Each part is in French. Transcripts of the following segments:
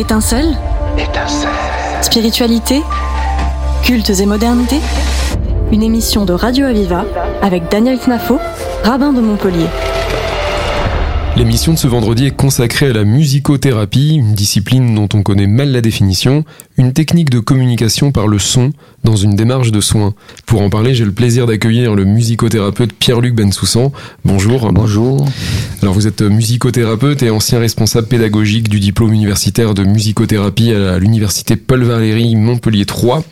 Étincelle Étincelle. Spiritualité Cultes et modernité Une émission de Radio Aviva avec Daniel Knafo, rabbin de Montpellier. L'émission de ce vendredi est consacrée à la musicothérapie, une discipline dont on connaît mal la définition, une technique de communication par le son dans une démarche de soins. Pour en parler, j'ai le plaisir d'accueillir le musicothérapeute Pierre-Luc Bensoussan. Bonjour. Bonjour. Alors vous êtes musicothérapeute et ancien responsable pédagogique du diplôme universitaire de musicothérapie à l'université Paul Valéry Montpellier 3.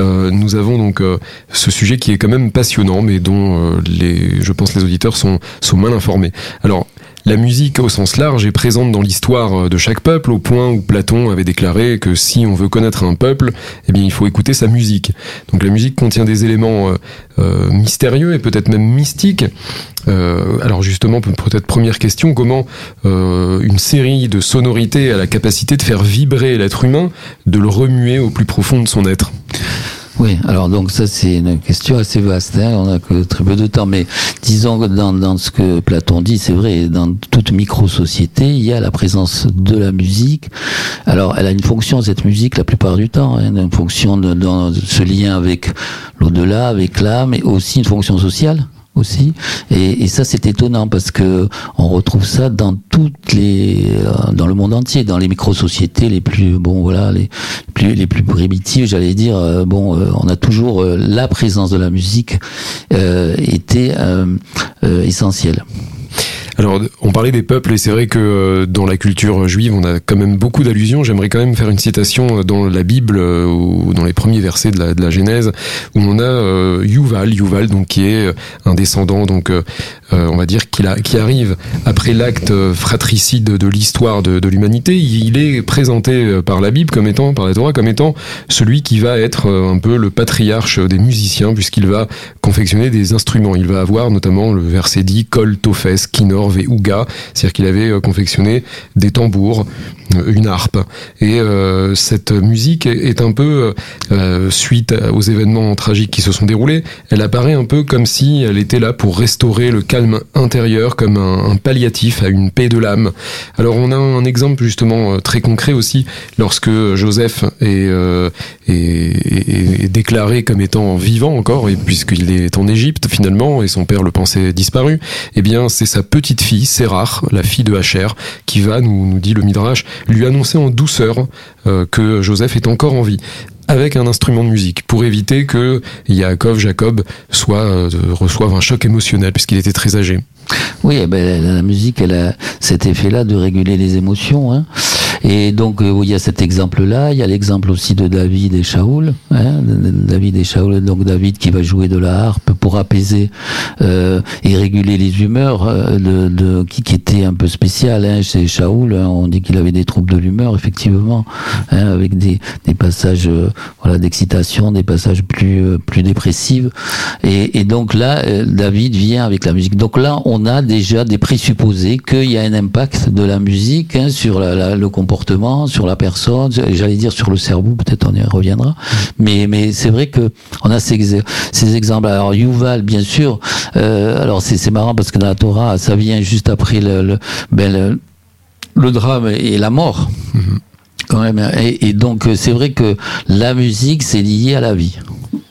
Euh, nous avons donc euh, ce sujet qui est quand même passionnant, mais dont euh, les, je pense les auditeurs sont, sont mal informés. Alors, la musique au sens large est présente dans l'histoire de chaque peuple au point où Platon avait déclaré que si on veut connaître un peuple, eh bien il faut écouter sa musique. Donc la musique contient des éléments euh, euh, mystérieux et peut-être même mystiques. Euh, alors justement, peut-être première question, comment une série de sonorités a la capacité de faire vibrer l'être humain, de le remuer au plus profond de son être? Oui, alors donc ça c'est une question assez vaste, hein, on a que très peu de temps, mais disons que dans, dans ce que Platon dit, c'est vrai, dans toute micro-société, il y a la présence de la musique. Alors elle a une fonction, cette musique, la plupart du temps, hein, une fonction de, dans ce lien avec l'au-delà, avec l'âme, mais aussi une fonction sociale aussi. Et, et ça, c'est étonnant parce que on retrouve ça dans toutes les, euh, dans le monde entier, dans les micro-sociétés les plus, bon voilà, les plus, les plus primitives, j'allais dire. Euh, bon, euh, on a toujours la présence de la musique euh, était essentielle. Alors, on parlait des peuples et c'est vrai que euh, dans la culture juive, on a quand même beaucoup d'allusions. J'aimerais quand même faire une citation euh, dans la Bible euh, ou dans les premiers versets de la, Genèse où on a Yuval, Yuval donc qui est un descendant donc on va dire qui arrive après l'acte fratricide de l'histoire de, de l'humanité. Il est présenté par la Bible comme étant, par la Torah comme étant celui qui va être un peu le patriarche des musiciens puisqu'il va confectionner des instruments. Il va avoir notamment le verset dit Kol Tofes Kinor et Ouga, c'est-à-dire qu'il avait euh, confectionné des tambours, euh, une harpe. Et euh, cette musique est un peu, suite aux événements tragiques qui se sont déroulés, elle apparaît un peu comme si elle était là pour restaurer le calme intérieur, comme un, palliatif à une paix de l'âme. Alors on a un exemple justement très concret aussi, lorsque Joseph est, déclaré comme étant vivant encore, puisqu'il est en Égypte finalement, et son père le pensait disparu, eh bien c'est sa petite fille, Sérar, la fille de Hacher, qui va, nous, nous dit le Midrash, lui annoncer en douceur euh, que Joseph est encore en vie avec un instrument de musique pour éviter que Yaakov, Jacob soit, euh, reçoive un choc émotionnel puisqu'il était très âgé. Oui, eh ben, la, musique, elle a cet effet-là de réguler les émotions. Hein. Et donc, euh, il y a cet exemple-là. Il y a l'exemple aussi de David et Shaoul. Hein, David et Shaoul, donc David qui va jouer de la harpe pour apaiser euh, et réguler les humeurs euh, de, de qui, qui, était un peu spécial hein, chez Shaoul. Hein. on dit qu'il avait des troubles de l'humeur, effectivement, hein, avec des, des passages euh, voilà d'excitation, des passages plus plus dépressifs. Et, et donc là, David vient avec la musique. Donc là, on a déjà des présupposés qu'il y a un impact de la musique hein, sur la, la, le comportement, sur la personne, j'allais dire sur le cerveau, peut-être on y reviendra. Mais, mais c'est vrai que on a ces, ces exemples. Alors Yuval, bien sûr, euh, alors c'est marrant parce que dans la Torah, ça vient juste après le, le, ben le, drame et la mort. Mm-hmm. Même. Et, et donc c'est vrai que la musique, c'est lié à la vie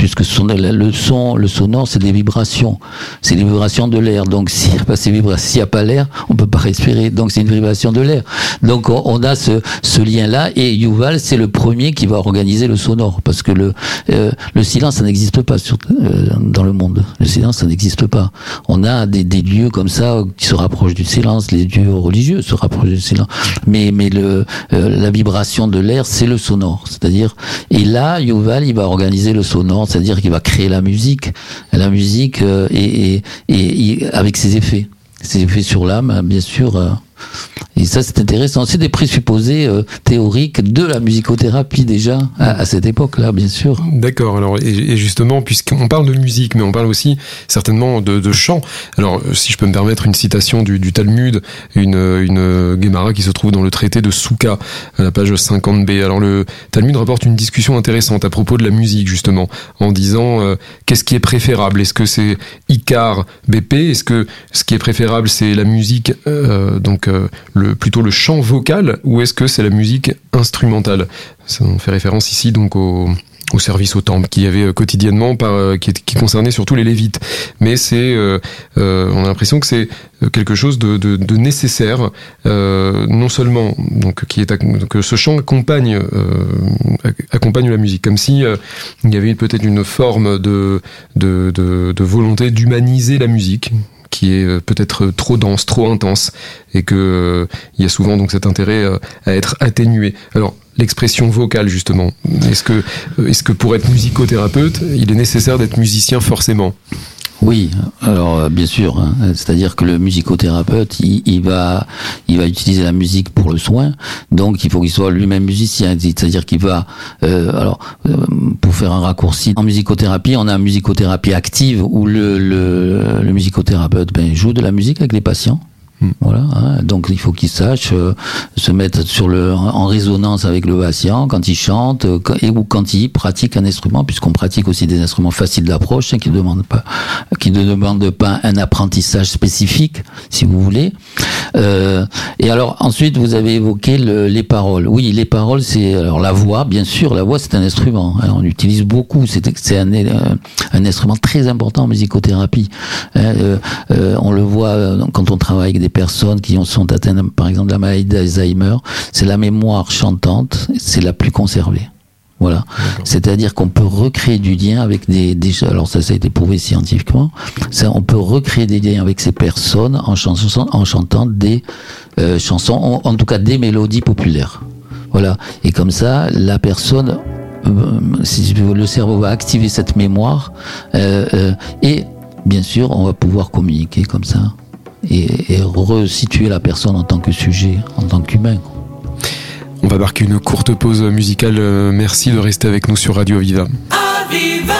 puisque le son, le sonore, c'est des vibrations, c'est des vibrations de l'air. Donc s'il n'y a pas ces vibrations, s'il n'y a pas l'air, on peut pas respirer. Donc c'est une vibration de l'air. Donc on, a ce, ce lien-là. Et Yuval, c'est le premier qui va organiser le sonore, parce que le, euh, le silence, ça n'existe pas sur, euh, dans le monde. Le silence, ça n'existe pas. On a des, des lieux comme ça qui se rapprochent du silence. Les lieux religieux se rapprochent du silence. Mais, mais le, euh, la vibration de l'air, c'est le sonore. C'est-à-dire, et là, Yuval, il va organiser le sonore c'est-à-dire qu'il va créer la musique, la musique euh, et, avec ses effets, ses effets sur l'âme, bien sûr. Euh, et ça, c'est intéressant. C'est des présupposés euh, théoriques de la musicothérapie déjà à, cette époque-là, bien sûr. D'accord. Alors, et, justement, puisqu'on parle de musique, mais on parle aussi certainement de, de, chant. Alors, si je peux me permettre une citation du, du Talmud, une, une Gemara qui se trouve dans le traité de Souka, à la page 50b. Alors, le Talmud rapporte une discussion intéressante à propos de la musique, justement, en disant euh, qu'est-ce qui est préférable? Est-ce que c'est Icar BP Est-ce que ce qui est préférable, c'est la musique, euh, donc le plutôt le chant vocal ou est-ce que c'est la musique instrumentale? On fait référence ici donc au, au service au temple qu'il y avait euh, quotidiennement euh, qui, concernait surtout les lévites. Mais c'est, euh, on a l'impression que c'est quelque chose de, nécessaire, non seulement donc qui est que ce chant accompagne accompagne la musique, comme si il y avait peut-être une forme de, de, de volonté d'humaniser la musique qui est peut-être trop dense, trop intense, et que il y a souvent donc cet intérêt à être atténué. Alors l'expression vocale justement Est-ce que, est-ce que pour être musicothérapeute, il est nécessaire d'être musicien forcément? Oui, alors euh, bien sûr, hein, c'est-à-dire que le musicothérapeute, il, va, il va utiliser la musique pour le soin, donc il faut qu'il soit lui-même musicien, c'est-à-dire qu'il va, euh, alors euh, pour faire un raccourci, en musicothérapie, on a une musicothérapie active où le, musicothérapeute ben, joue de la musique avec les patients. Voilà. Hein. Donc il faut qu'il sache euh, se mettre sur le en résonance avec le patient quand il chante euh, et ou quand il pratique un instrument, puisqu'on pratique aussi des instruments faciles d'approche, hein, qui ne demandent pas qui ne demandent pas un apprentissage spécifique, si vous voulez. Euh, et alors ensuite vous avez évoqué le, les paroles. Oui, les paroles c'est alors la voix, bien sûr, la voix c'est un instrument. Hein, on utilise beaucoup. C'est un, un instrument très important en musicothérapie. Hein, euh, on le voit quand on travaille avec des personnes qui sont atteintes, par exemple, de la maladie d'Alzheimer, c'est la mémoire chantante, c'est la plus conservée. Voilà. C'est-à-dire qu'on peut recréer du lien avec des, des, alors ça, ça a été prouvé scientifiquement, ça, on peut recréer des liens avec ces personnes en, chanson, en chantant des euh, chansons, en, en, tout cas des mélodies populaires. Voilà. Et comme ça, la personne, euh, si le cerveau va activer cette mémoire, euh, euh, et bien sûr, on va pouvoir communiquer comme ça et, et resituer la personne en tant que sujet, en tant qu'humain. On va marquer une courte pause musicale. Merci de rester avec nous sur Radio Viva. Aviva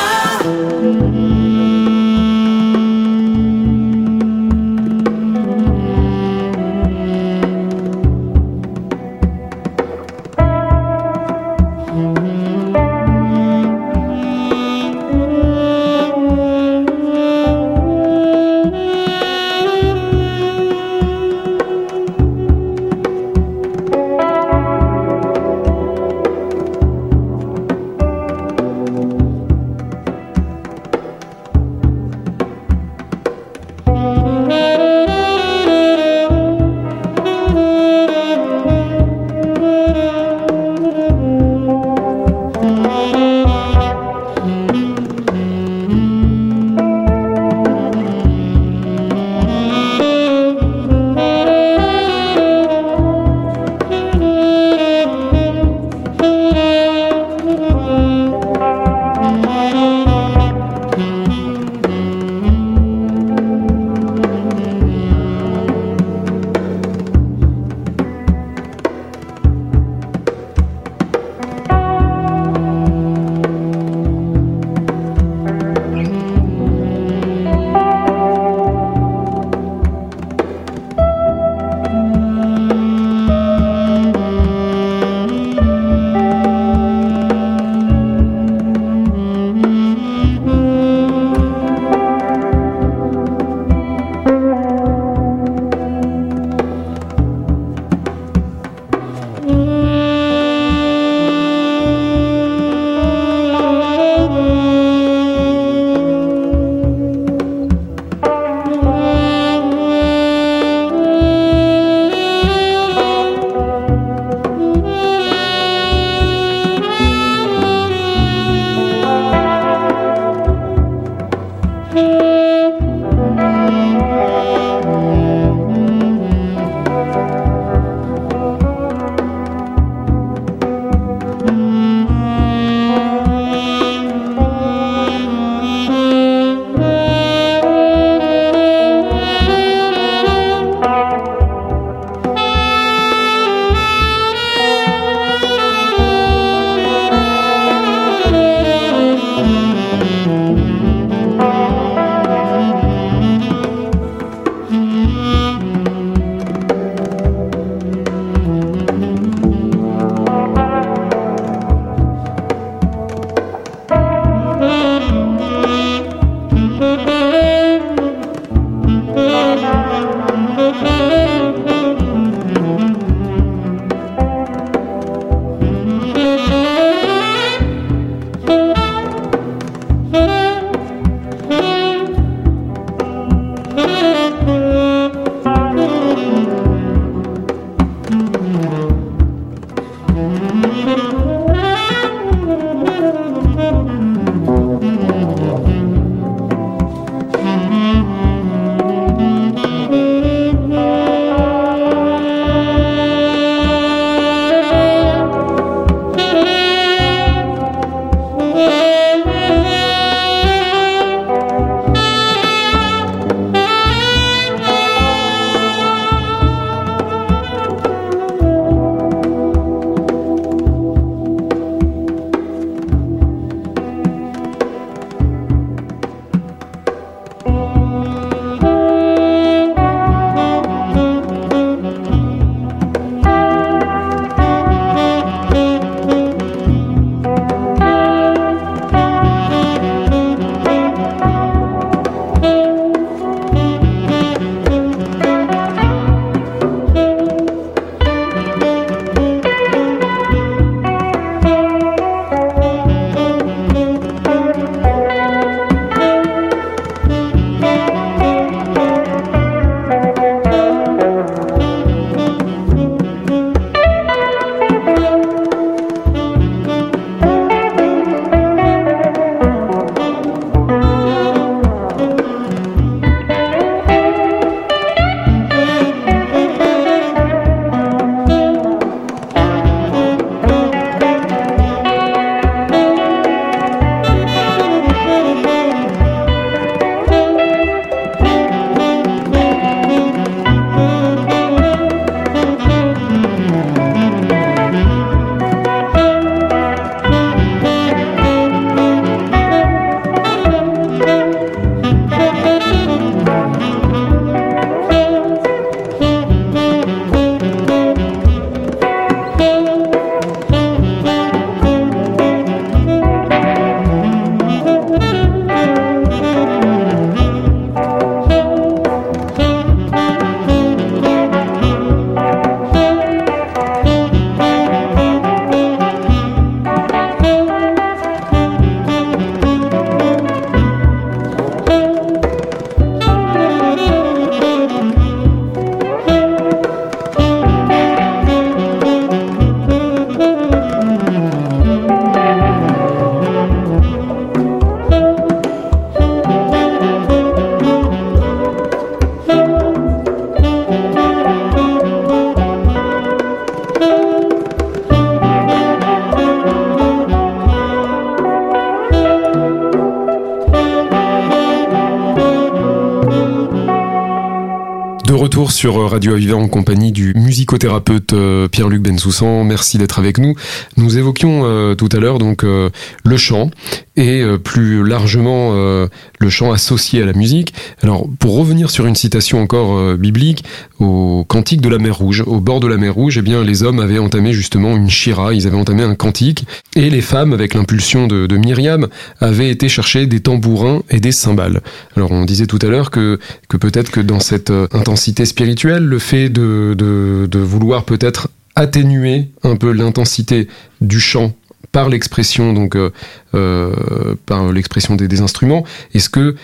retour sur Radio Aviva en compagnie du musicothérapeute euh, Pierre-Luc Bensoussan. Merci d'être avec nous. Nous évoquions euh, tout à l'heure donc euh, le chant et plus largement le chant associé à la musique. Alors pour revenir sur une citation encore biblique au cantique de la mer Rouge, au bord de la mer Rouge, eh bien les hommes avaient entamé justement une shira, ils avaient entamé un cantique et les femmes avec l'impulsion de, de Myriam avaient été chercher des tambourins et des cymbales. Alors on disait tout à l'heure que que peut-être que dans cette intensité spirituelle, le fait de, de, vouloir peut-être atténuer un peu l'intensité du chant par l'expression donc euh, euh, par l'expression des, instruments est-ce que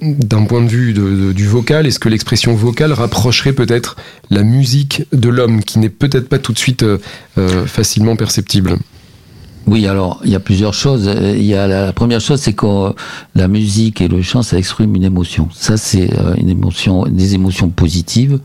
d'un point de vue du vocal est-ce que l'expression vocale rapprocherait peut-être la musique de l'homme qui n'est peut-être pas tout de suite euh, facilement perceptible? Oui, alors il y a plusieurs choses. Il y a la, première chose, c'est que la musique et le chant, ça exprime une émotion. Ça, c'est euh, une émotion, des émotions positives.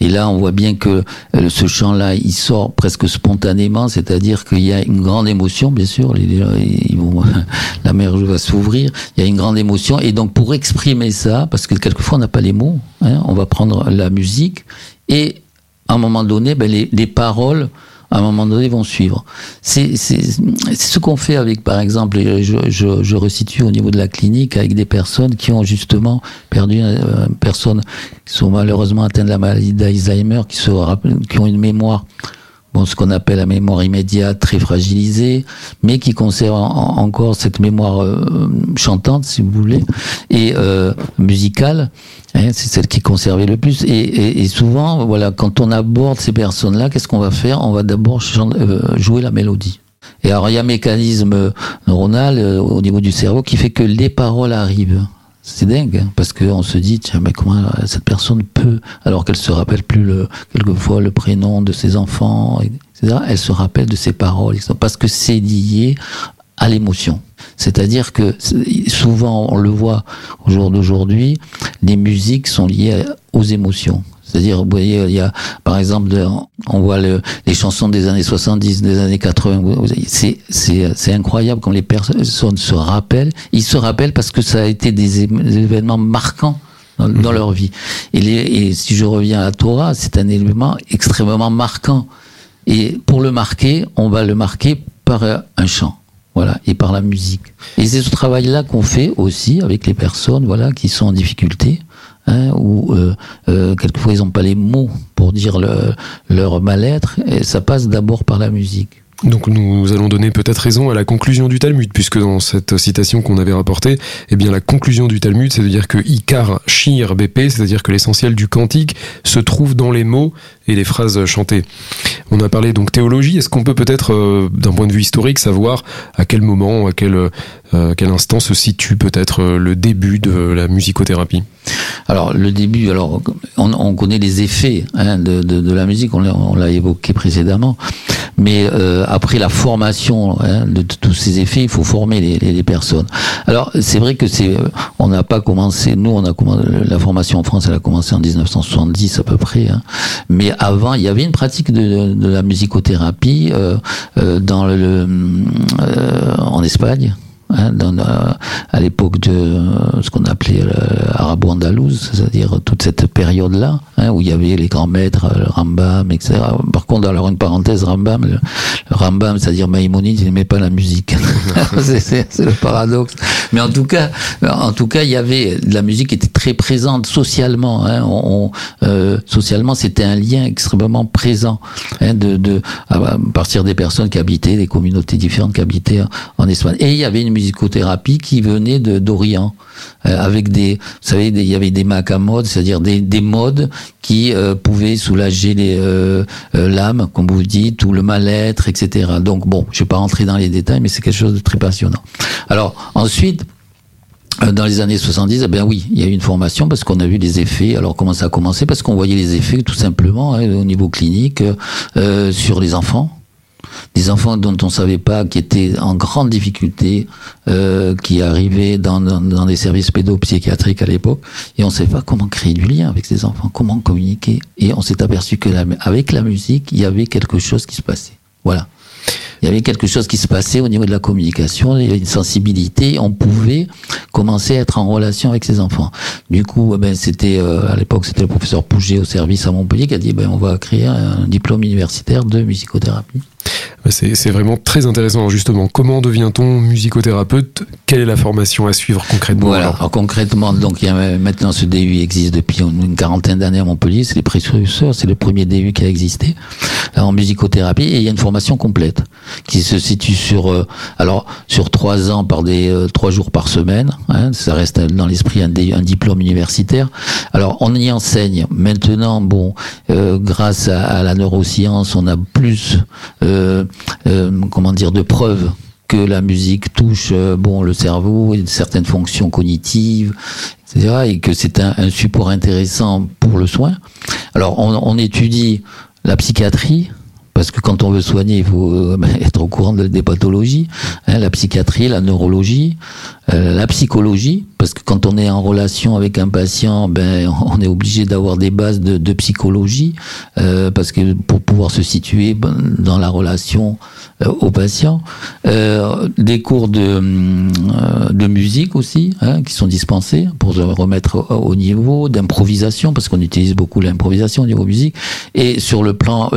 Et là, on voit bien que euh, ce chant-là, il sort presque spontanément, c'est-à-dire qu'il y a une grande émotion, bien sûr. La mer va s'ouvrir. Il y a une grande émotion, et donc pour exprimer ça, parce que quelquefois on n'a pas les mots, hein, on va prendre la musique et à un moment donné, ben, les, les paroles à un moment donné, vont suivre. C'est ce qu'on fait avec, par exemple, je, je, resitue au niveau de la clinique avec des personnes qui ont justement perdu, euh, personnes qui sont malheureusement atteintes de la maladie d'Alzheimer, qui, qui ont une mémoire bon, ce qu'on appelle la mémoire immédiate très fragilisée, mais qui conserve encore cette mémoire euh, chantante, si vous voulez, et euh, musicale. Hein, c'est celle qui conservait le plus. Et, et, souvent, voilà, quand on aborde ces personnes-là, qu'est-ce qu'on va faire? On va d'abord euh, jouer la mélodie. Et alors, il y a un mécanisme neuronal au niveau du cerveau qui fait que les paroles arrivent. C'est dingue, hein, parce qu'on se dit, mais comment cette personne peut, alors qu'elle se rappelle plus le, quelquefois le prénom de ses enfants, etc., elle se rappelle de ses paroles, parce que c'est lié à l'émotion. C'est-à-dire que souvent, on le voit au jour d'aujourd'hui, les musiques sont liées aux émotions. C'est-à-dire, vous voyez, il y a, par exemple, on voit le, les chansons des années 70, des années 80. C'est, incroyable quand les personnes se rappellent. Ils se rappellent parce que ça a été des, événements marquants dans, mhm. leur vie. Et, les, et si je reviens à la Torah, c'est un élément extrêmement marquant. Et pour le marquer, on va le marquer par un chant. Voilà, et par la musique. Et c'est ce travail-là qu'on fait aussi avec les personnes, voilà, qui sont en difficulté, hein, où euh, euh, quelquefois ils n'ont pas les mots pour dire leur mal-être, et ça passe d'abord par la musique. Donc nous allons donner peut-être raison à la conclusion du Talmud, puisque dans cette citation qu'on avait rapportée, eh bien la conclusion du Talmud, c'est de dire que Ikar Shir BP, c'est-à-dire que l'essentiel du cantique se trouve dans les mots et les phrases chantées. On a parlé donc théologie. Est-ce qu'on peut peut-être, euh, d'un point de vue historique, savoir à quel moment, à quel, euh, quel instant se situe peut-être euh, le début de la musicothérapie? Alors le début, alors on, connaît les effets hein, de, de, la musique, on l'a évoqué précédemment, mais après la formation hein, de, tous ces effets, il faut former les, les, personnes. Alors c'est vrai que c'est, on n'a pas commencé, nous on a commencé, la formation en France, elle a commencé en 1970 à peu près, hein, mais avant, il y avait une pratique de, de la musicothérapie euh, euh, dans le, euh, en Espagne. Hein, dans, à l'époque de ce qu'on appelait arabo-andalouse, c'est-à-dire toute cette période-là, hein, où il y avait les grands maîtres, le Rambam, etc. Par contre, alors une parenthèse, Rambam, le, Rambam, c'est-à-dire Maïmonide, il n'aimait pas la musique. c'est le paradoxe. Mais en tout cas, en tout cas, il y avait la musique était très présente socialement. Hein, on, euh, socialement, c'était un lien extrêmement présent hein, de, de à partir des personnes qui habitaient, des communautés différentes qui habitaient en Espagne. Et il y avait une musicothérapie qui venait de d'Orient. Euh, avec des, vous savez, il y avait des modes, c'est-à-dire des, des modes qui euh, pouvaient soulager les euh, l'âme, comme vous dites, ou le mal-être, etc. Donc bon, je vais pas rentrer dans les détails, mais c'est quelque chose de très passionnant. Alors ensuite, dans les années 70, eh bien oui, il y a eu une formation parce qu'on a vu les effets. Alors comment ça a commencé? Parce qu'on voyait les effets tout simplement hein, au niveau clinique euh, sur les enfants des enfants dont on savait pas, qui étaient en grande difficulté, euh, qui arrivaient dans, des services pédopsychiatriques à l'époque, et on ne savait pas comment créer du lien avec ces enfants, comment communiquer. Et on s'est aperçu que avec la musique, il y avait quelque chose qui se passait. Voilà il y avait quelque chose qui se passait au niveau de la communication, il y avait une sensibilité, on pouvait commencer à être en relation avec ses enfants. Du coup, eh ben c'était euh, à l'époque c'était le professeur Pouget au service à Montpellier qui a dit ben on va créer un diplôme universitaire de musicothérapie. C'est vraiment très intéressant. justement, comment devient-on musicothérapeute? Quelle est la formation à suivre concrètement Voilà. Alors, concrètement, donc il y a maintenant ce DU existe depuis une quarantaine d'années à Montpellier. C'est les précurseurs, c'est le premier DU qui a existé en musicothérapie. Et il y a une formation complète qui se situe sur euh, alors sur trois ans par des euh, trois jours par semaine. Hein, ça reste dans l'esprit un, un, diplôme universitaire. Alors on y enseigne maintenant. Bon, euh, grâce à, à, la neuroscience, on a plus euh, euh, comment dire, de preuves que la musique touche euh, bon le cerveau et certaines fonctions cognitives, etc. Et que c'est un, support intéressant pour le soin. Alors on, étudie la psychiatrie, parce que quand on veut soigner, il faut être au courant des pathologies, hein, la psychiatrie, la neurologie, euh, la psychologie, parce que quand on est en relation avec un patient, ben on est obligé d'avoir des bases de, psychologie, euh, parce que pour pouvoir se situer ben, dans la relation euh, au patient, euh, des cours de, de musique aussi, hein, qui sont dispensés pour se remettre au, au niveau d'improvisation, parce qu'on utilise beaucoup l'improvisation au niveau musique, et sur le plan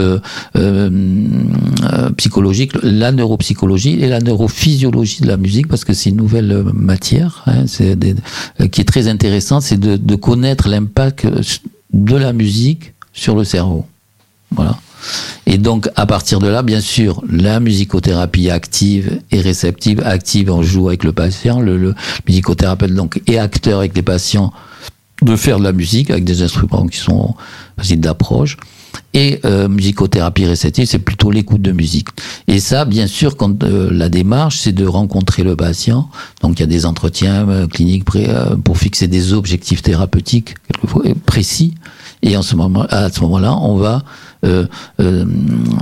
psychologique, la neuropsychologie et la neurophysiologie de la musique, parce que c'est une nouvelle matière, hein, c'est des, qui est très intéressante, c'est de, connaître l'impact de la musique sur le cerveau. Voilà. Et donc, à partir de là, bien sûr, la musicothérapie active et réceptive. Active, on joue avec le patient. Le, le musicothérapeute, donc, est acteur avec les patients de faire de la musique avec des instruments qui sont faciles d'approche. Et euh, musicothérapie réceptive, c'est plutôt l'écoute de musique. Et ça, bien sûr, quand euh, la démarche, c'est de rencontrer le patient. Donc il y a des entretiens euh, cliniques pour fixer des objectifs thérapeutiques quelquefois précis. Et en ce moment, à ce moment-là, on va euh, euh,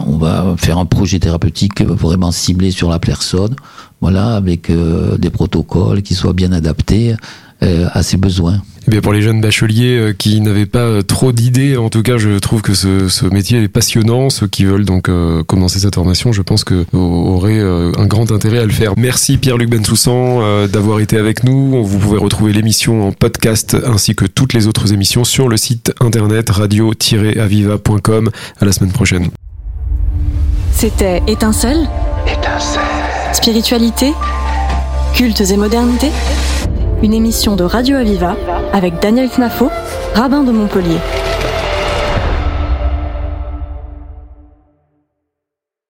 on va faire un projet thérapeutique vraiment ciblé sur la personne, voilà, avec euh, des protocoles qui soient bien adaptés à ses besoins. Eh bien pour les jeunes bacheliers qui n'avaient pas trop d'idées, en tout cas, je trouve que ce, ce, métier est passionnant. Ceux qui veulent donc euh, commencer cette formation, je pense que auraient euh, un grand intérêt à le faire. Merci Pierre-Luc Bensoussan euh, d'avoir été avec nous. Vous pouvez retrouver l'émission en podcast ainsi que toutes les autres émissions sur le site internet radio-aviva.com. À la semaine prochaine. C'était Étincelle. Étincelle. Spiritualité. Cultes et modernité une émission de Radio Aviva avec Daniel Knafo, rabbin de Montpellier.